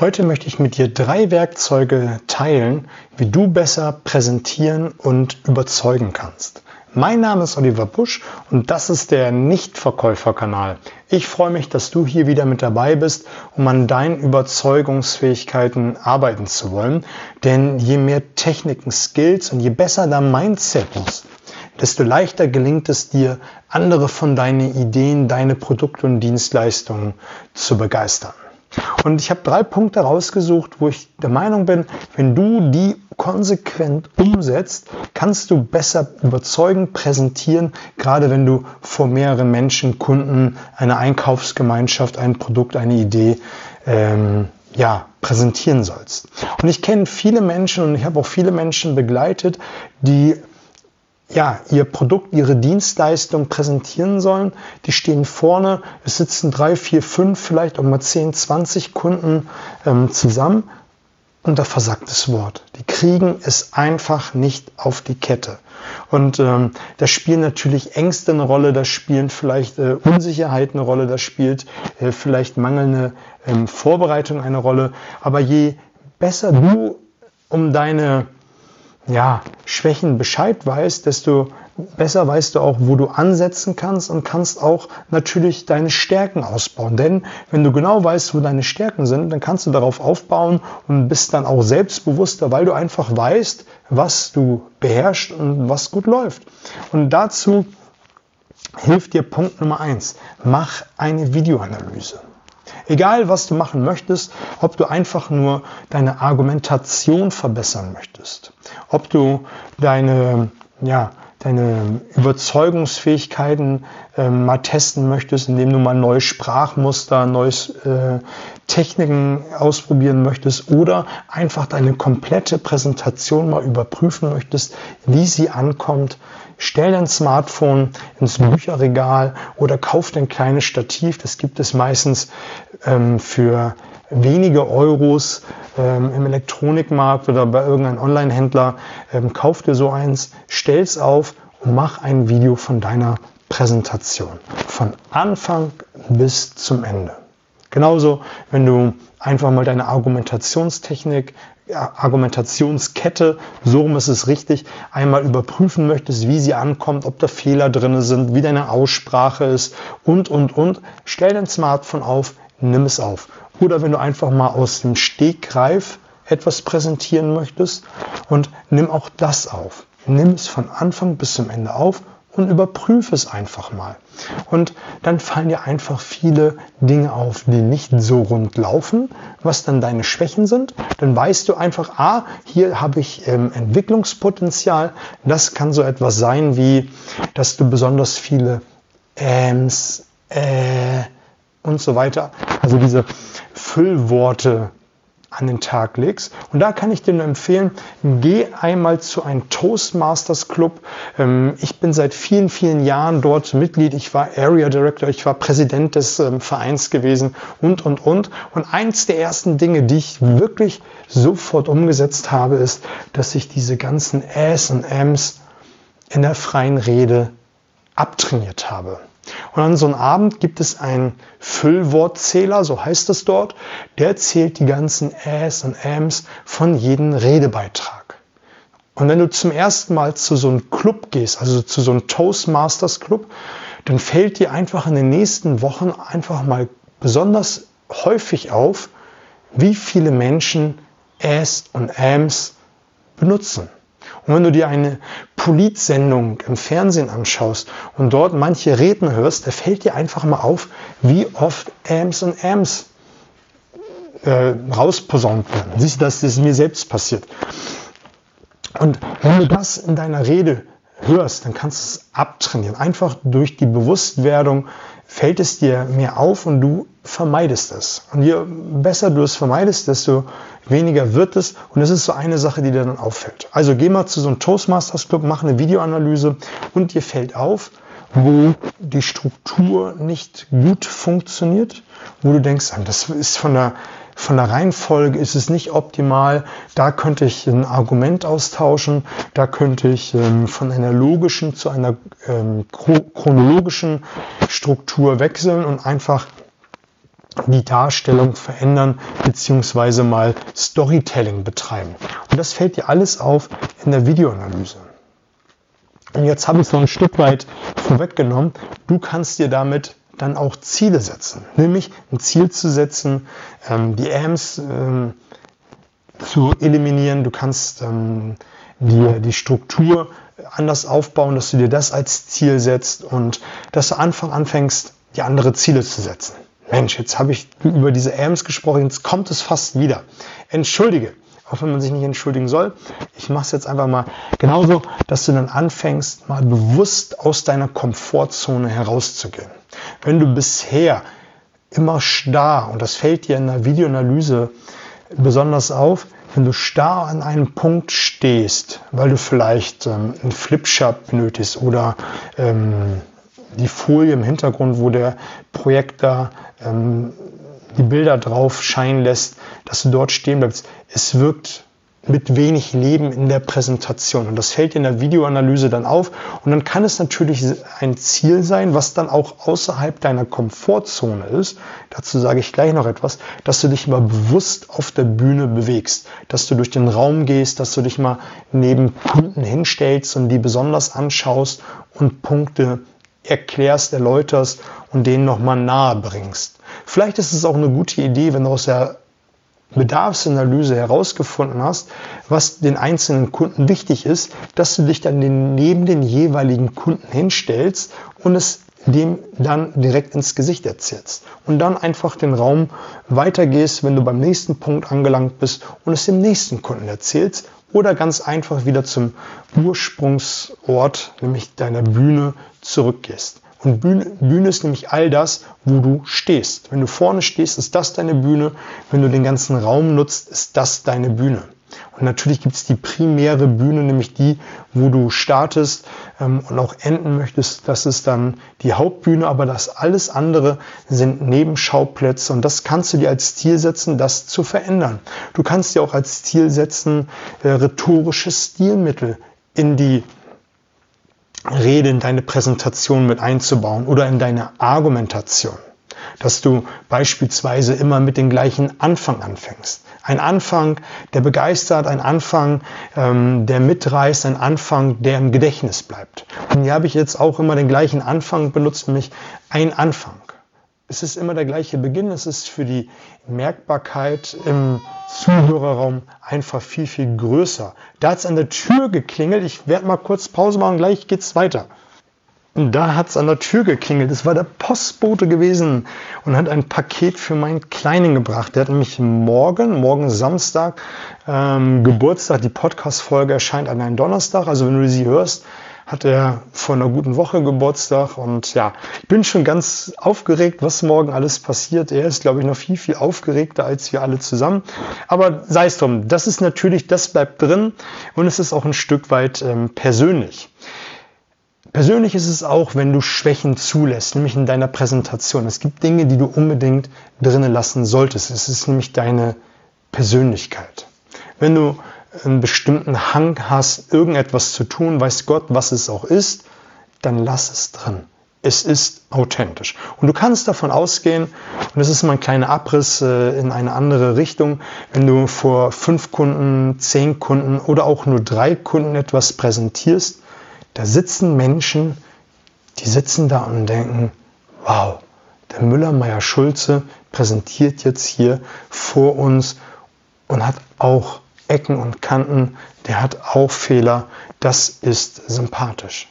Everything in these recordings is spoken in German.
Heute möchte ich mit dir drei Werkzeuge teilen, wie du besser präsentieren und überzeugen kannst. Mein Name ist Oliver Busch und das ist der Nichtverkäuferkanal. Ich freue mich, dass du hier wieder mit dabei bist, um an deinen Überzeugungsfähigkeiten arbeiten zu wollen. Denn je mehr Techniken, Skills und je besser dein Mindset ist, desto leichter gelingt es dir, andere von deinen Ideen, deine Produkte und Dienstleistungen zu begeistern. Und ich habe drei Punkte rausgesucht, wo ich der Meinung bin, wenn du die konsequent umsetzt, kannst du besser überzeugen, präsentieren, gerade wenn du vor mehreren Menschen, Kunden, einer Einkaufsgemeinschaft, ein Produkt, eine Idee ähm, ja, präsentieren sollst. Und ich kenne viele Menschen und ich habe auch viele Menschen begleitet, die ja, ihr Produkt, ihre Dienstleistung präsentieren sollen. Die stehen vorne, es sitzen drei, vier, fünf, vielleicht auch mal zehn, zwanzig Kunden ähm, zusammen und da versagt das Wort. Die kriegen es einfach nicht auf die Kette. Und ähm, da spielen natürlich Ängste eine Rolle, da spielen vielleicht äh, Unsicherheit eine Rolle, da spielt äh, vielleicht mangelnde ähm, Vorbereitung eine Rolle. Aber je besser du um deine ja, Schwächen Bescheid weißt, desto besser weißt du auch, wo du ansetzen kannst und kannst auch natürlich deine Stärken ausbauen. Denn wenn du genau weißt, wo deine Stärken sind, dann kannst du darauf aufbauen und bist dann auch selbstbewusster, weil du einfach weißt, was du beherrschst und was gut läuft. Und dazu hilft dir Punkt Nummer eins: Mach eine Videoanalyse. Egal, was du machen möchtest, ob du einfach nur deine Argumentation verbessern möchtest, ob du deine, ja, deine Überzeugungsfähigkeiten äh, mal testen möchtest, indem du mal neue Sprachmuster, neue äh, Techniken ausprobieren möchtest oder einfach deine komplette Präsentation mal überprüfen möchtest, wie sie ankommt, stell dein Smartphone ins Bücherregal oder kauf dein kleines Stativ. Das gibt es meistens ähm, für wenige Euros ähm, im Elektronikmarkt oder bei irgendeinem Online-Händler. Ähm, kauf dir so eins, stell's auf und mach ein Video von deiner Präsentation. Von Anfang bis zum Ende. Genauso, wenn du einfach mal deine Argumentationstechnik, Argumentationskette, so rum ist es richtig, einmal überprüfen möchtest, wie sie ankommt, ob da Fehler drin sind, wie deine Aussprache ist und, und, und. Stell dein Smartphone auf, nimm es auf. Oder wenn du einfach mal aus dem Stegreif etwas präsentieren möchtest und nimm auch das auf. Nimm es von Anfang bis zum Ende auf und überprüfe es einfach mal. Und dann fallen dir einfach viele Dinge auf, die nicht so rund laufen, was dann deine Schwächen sind. Dann weißt du einfach, ah, hier habe ich ähm, Entwicklungspotenzial. Das kann so etwas sein wie, dass du besonders viele Äms, äh und so weiter, also diese Füllworte an den Tag legst. Und da kann ich dir nur empfehlen, geh einmal zu einem Toastmasters Club. Ähm, ich bin seit vielen, vielen Jahren dort Mitglied. Ich war Area Director, ich war Präsident des ähm, Vereins gewesen und, und, und. Und eins der ersten Dinge, die ich wirklich sofort umgesetzt habe, ist, dass ich diese ganzen Äs und Ms in der freien Rede abtrainiert habe. Und an so einem Abend gibt es einen Füllwortzähler, so heißt es dort, der zählt die ganzen Äs und Äms von jedem Redebeitrag. Und wenn du zum ersten Mal zu so einem Club gehst, also zu so einem Toastmasters Club, dann fällt dir einfach in den nächsten Wochen einfach mal besonders häufig auf, wie viele Menschen Äs und Äms benutzen. Und wenn du dir eine Politsendung im Fernsehen anschaust und dort manche Reden hörst, da fällt dir einfach mal auf, wie oft Ams und Ams äh, rausposaunt werden. Siehst du, dass das mir selbst passiert. Und wenn du das in deiner Rede hörst, dann kannst du es abtrainieren. Einfach durch die Bewusstwerdung fällt es dir mehr auf und du vermeidest es. Und je besser du es vermeidest, desto weniger wird es. Und das ist so eine Sache, die dir dann auffällt. Also geh mal zu so einem Toastmasters Club, mach eine Videoanalyse und dir fällt auf, wo die Struktur nicht gut funktioniert, wo du denkst, das ist von der von der Reihenfolge ist es nicht optimal. Da könnte ich ein Argument austauschen. Da könnte ich ähm, von einer logischen zu einer ähm, chronologischen Struktur wechseln und einfach die Darstellung verändern beziehungsweise mal Storytelling betreiben. Und das fällt dir alles auf in der Videoanalyse. Und jetzt habe ich es noch ein Stück weit vorweggenommen. Du kannst dir damit dann auch Ziele setzen. Nämlich ein Ziel zu setzen, ähm, die AMS ähm, zu eliminieren. Du kannst ähm, die, die Struktur anders aufbauen, dass du dir das als Ziel setzt und dass du Anfang anfängst, die andere Ziele zu setzen. Mensch, jetzt habe ich über diese AMS gesprochen, jetzt kommt es fast wieder. Entschuldige, auch wenn man sich nicht entschuldigen soll. Ich mache es jetzt einfach mal genauso, dass du dann anfängst, mal bewusst aus deiner Komfortzone herauszugehen. Wenn du bisher immer starr, und das fällt dir in der Videoanalyse besonders auf, wenn du starr an einem Punkt stehst, weil du vielleicht ähm, einen Flipchart benötigst oder ähm, die Folie im Hintergrund, wo der Projektor ähm, die Bilder drauf scheinen lässt, dass du dort stehen bleibst. Es wirkt mit wenig Leben in der Präsentation. Und das fällt in der Videoanalyse dann auf. Und dann kann es natürlich ein Ziel sein, was dann auch außerhalb deiner Komfortzone ist. Dazu sage ich gleich noch etwas, dass du dich mal bewusst auf der Bühne bewegst, dass du durch den Raum gehst, dass du dich mal neben Kunden hinstellst und die besonders anschaust und Punkte erklärst, erläuterst und denen nochmal nahe bringst. Vielleicht ist es auch eine gute Idee, wenn du aus der Bedarfsanalyse herausgefunden hast, was den einzelnen Kunden wichtig ist, dass du dich dann neben den jeweiligen Kunden hinstellst und es dem dann direkt ins Gesicht erzählst. Und dann einfach den Raum weitergehst, wenn du beim nächsten Punkt angelangt bist und es dem nächsten Kunden erzählst oder ganz einfach wieder zum Ursprungsort, nämlich deiner Bühne, zurückgehst. Und Bühne, Bühne ist nämlich all das, wo du stehst. Wenn du vorne stehst, ist das deine Bühne. Wenn du den ganzen Raum nutzt, ist das deine Bühne. Und natürlich gibt es die primäre Bühne, nämlich die, wo du startest ähm, und auch enden möchtest. Das ist dann die Hauptbühne, aber das alles andere sind Nebenschauplätze und das kannst du dir als Ziel setzen, das zu verändern. Du kannst dir auch als Ziel setzen, äh, rhetorische Stilmittel in die Rede in deine Präsentation mit einzubauen oder in deine Argumentation. Dass du beispielsweise immer mit dem gleichen Anfang anfängst. Ein Anfang, der begeistert, ein Anfang, ähm, der mitreißt, ein Anfang, der im Gedächtnis bleibt. Und hier habe ich jetzt auch immer den gleichen Anfang benutzt, nämlich ein Anfang es ist immer der gleiche Beginn. Es ist für die Merkbarkeit im Zuhörerraum einfach viel, viel größer. Da hat es an der Tür geklingelt. Ich werde mal kurz Pause machen, gleich geht's weiter. Und da hat es an der Tür geklingelt. Es war der Postbote gewesen und hat ein Paket für meinen Kleinen gebracht. Der hat nämlich morgen, morgen Samstag, ähm, Geburtstag. Die Podcast-Folge erscheint an einem Donnerstag. Also wenn du sie hörst, hat er vor einer guten Woche Geburtstag und ja, ich bin schon ganz aufgeregt, was morgen alles passiert. Er ist, glaube ich, noch viel, viel aufgeregter als wir alle zusammen. Aber sei es drum, das ist natürlich, das bleibt drin und es ist auch ein Stück weit ähm, persönlich. Persönlich ist es auch, wenn du Schwächen zulässt, nämlich in deiner Präsentation. Es gibt Dinge, die du unbedingt drinnen lassen solltest. Es ist nämlich deine Persönlichkeit. Wenn du einen bestimmten Hang hast, irgendetwas zu tun, weiß Gott, was es auch ist, dann lass es drin. Es ist authentisch. Und du kannst davon ausgehen, und das ist mal ein kleiner Abriss äh, in eine andere Richtung, wenn du vor fünf Kunden, zehn Kunden oder auch nur drei Kunden etwas präsentierst, da sitzen Menschen, die sitzen da und denken, wow, der Müller Meier Schulze präsentiert jetzt hier vor uns und hat auch Ecken und Kanten, der hat auch Fehler. Das ist sympathisch.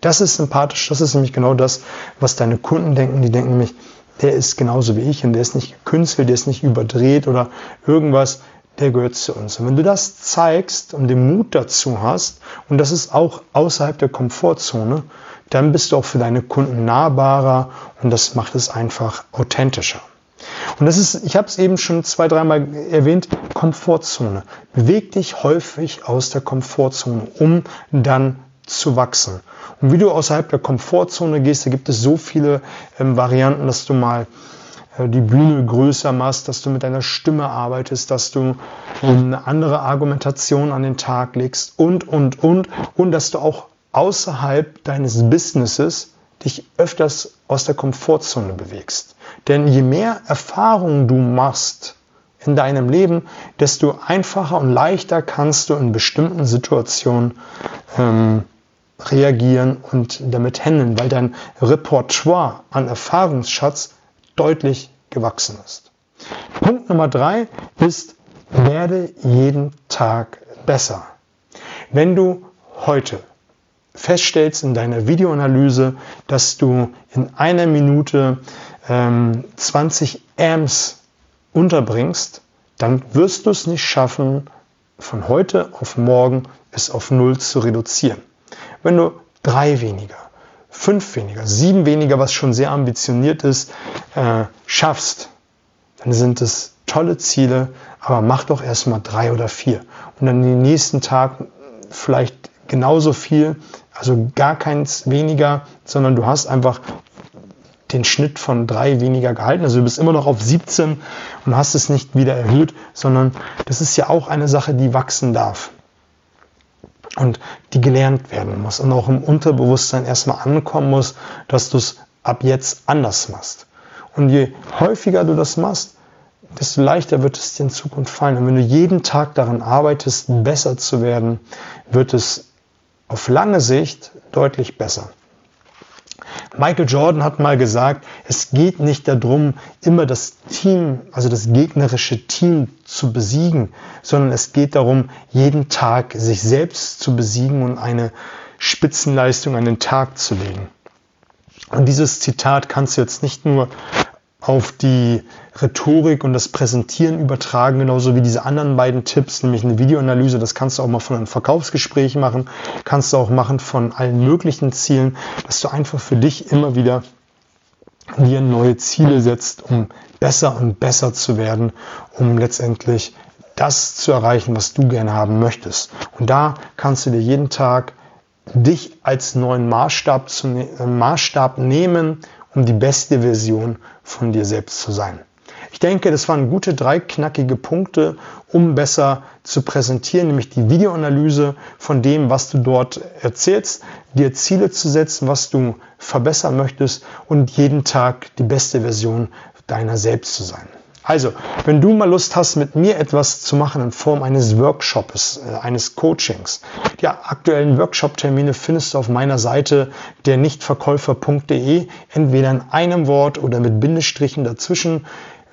Das ist sympathisch, das ist nämlich genau das, was deine Kunden denken. Die denken nämlich, der ist genauso wie ich und der ist nicht gekünstelt, der ist nicht überdreht oder irgendwas, der gehört zu uns. Und wenn du das zeigst und den Mut dazu hast, und das ist auch außerhalb der Komfortzone, dann bist du auch für deine Kunden nahbarer und das macht es einfach authentischer. Und das ist, ich habe es eben schon zwei, dreimal erwähnt, Komfortzone. Beweg dich häufig aus der Komfortzone, um dann zu wachsen. Und wie du außerhalb der Komfortzone gehst, da gibt es so viele ähm, Varianten, dass du mal äh, die Bühne größer machst, dass du mit deiner Stimme arbeitest, dass du eine andere Argumentation an den Tag legst und, und, und. Und dass du auch außerhalb deines Businesses dich öfters aus der Komfortzone bewegst. Denn je mehr Erfahrungen du machst in deinem Leben, desto einfacher und leichter kannst du in bestimmten Situationen ähm, reagieren und damit handeln, weil dein Repertoire an Erfahrungsschatz deutlich gewachsen ist. Punkt Nummer drei ist, werde jeden Tag besser. Wenn du heute feststellst in deiner Videoanalyse, dass du in einer Minute ähm, 20 Amps unterbringst, dann wirst du es nicht schaffen, von heute auf morgen es auf Null zu reduzieren. Wenn du drei weniger, fünf weniger, sieben weniger, was schon sehr ambitioniert ist, äh, schaffst, dann sind es tolle Ziele, aber mach doch erstmal drei oder vier. Und dann den nächsten Tag vielleicht genauso viel, also gar keins weniger, sondern du hast einfach den Schnitt von drei weniger gehalten. Also du bist immer noch auf 17 und hast es nicht wieder erhöht, sondern das ist ja auch eine Sache, die wachsen darf und die gelernt werden muss und auch im Unterbewusstsein erstmal ankommen muss, dass du es ab jetzt anders machst. Und je häufiger du das machst, desto leichter wird es dir in Zukunft fallen. Und wenn du jeden Tag daran arbeitest, besser zu werden, wird es auf lange Sicht deutlich besser. Michael Jordan hat mal gesagt, es geht nicht darum, immer das Team, also das gegnerische Team zu besiegen, sondern es geht darum, jeden Tag sich selbst zu besiegen und eine Spitzenleistung an den Tag zu legen. Und dieses Zitat kannst du jetzt nicht nur auf die Rhetorik und das Präsentieren übertragen, genauso wie diese anderen beiden Tipps, nämlich eine Videoanalyse, das kannst du auch mal von einem Verkaufsgespräch machen, kannst du auch machen von allen möglichen Zielen, dass du einfach für dich immer wieder dir neue Ziele setzt, um besser und besser zu werden, um letztendlich das zu erreichen, was du gerne haben möchtest. Und da kannst du dir jeden Tag dich als neuen Maßstab, zu, ne-, Maßstab nehmen um die beste Version von dir selbst zu sein. Ich denke, das waren gute drei knackige Punkte, um besser zu präsentieren, nämlich die Videoanalyse von dem, was du dort erzählst, dir Ziele zu setzen, was du verbessern möchtest und jeden Tag die beste Version deiner selbst zu sein. Also, wenn du mal Lust hast, mit mir etwas zu machen in Form eines Workshops, äh, eines Coachings, die aktuellen Workshop-Termine findest du auf meiner Seite der nichtverkäufer.de, entweder in einem Wort oder mit Bindestrichen dazwischen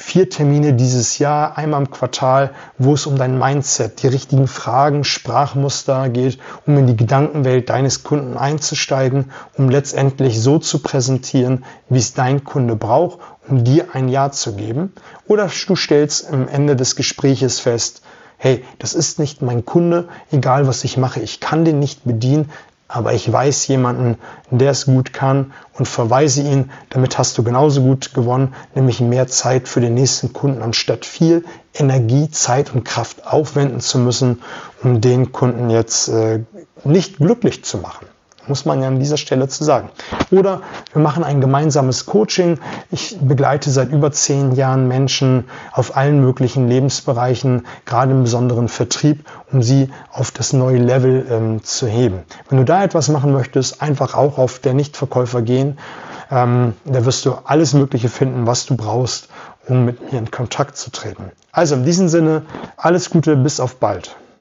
vier Termine dieses Jahr, einmal im Quartal, wo es um dein Mindset, die richtigen Fragen, Sprachmuster geht, um in die Gedankenwelt deines Kunden einzusteigen, um letztendlich so zu präsentieren, wie es dein Kunde braucht, um dir ein Ja zu geben. Oder du stellst am Ende des Gespräches fest, hey, das ist nicht mein Kunde, egal was ich mache, ich kann den nicht bedienen, aber ich weiß jemanden, der es gut kann und verweise ihn. Damit hast du genauso gut gewonnen, nämlich mehr Zeit für den nächsten Kunden, anstatt viel Energie, Zeit und Kraft aufwenden zu müssen, um den Kunden jetzt äh, nicht glücklich zu machen muss man ja an dieser Stelle zu sagen. Oder wir machen ein gemeinsames Coaching. Ich begleite seit über zehn Jahren Menschen auf allen möglichen Lebensbereichen, gerade im besonderen Vertrieb, um sie auf das neue Level ähm, zu heben. Wenn du da etwas machen möchtest, einfach auch auf der Nichtverkäufer gehen. Ähm, da wirst du alles Mögliche finden, was du brauchst, um mit mir in Kontakt zu treten. Also in diesem Sinne, alles Gute, bis auf bald.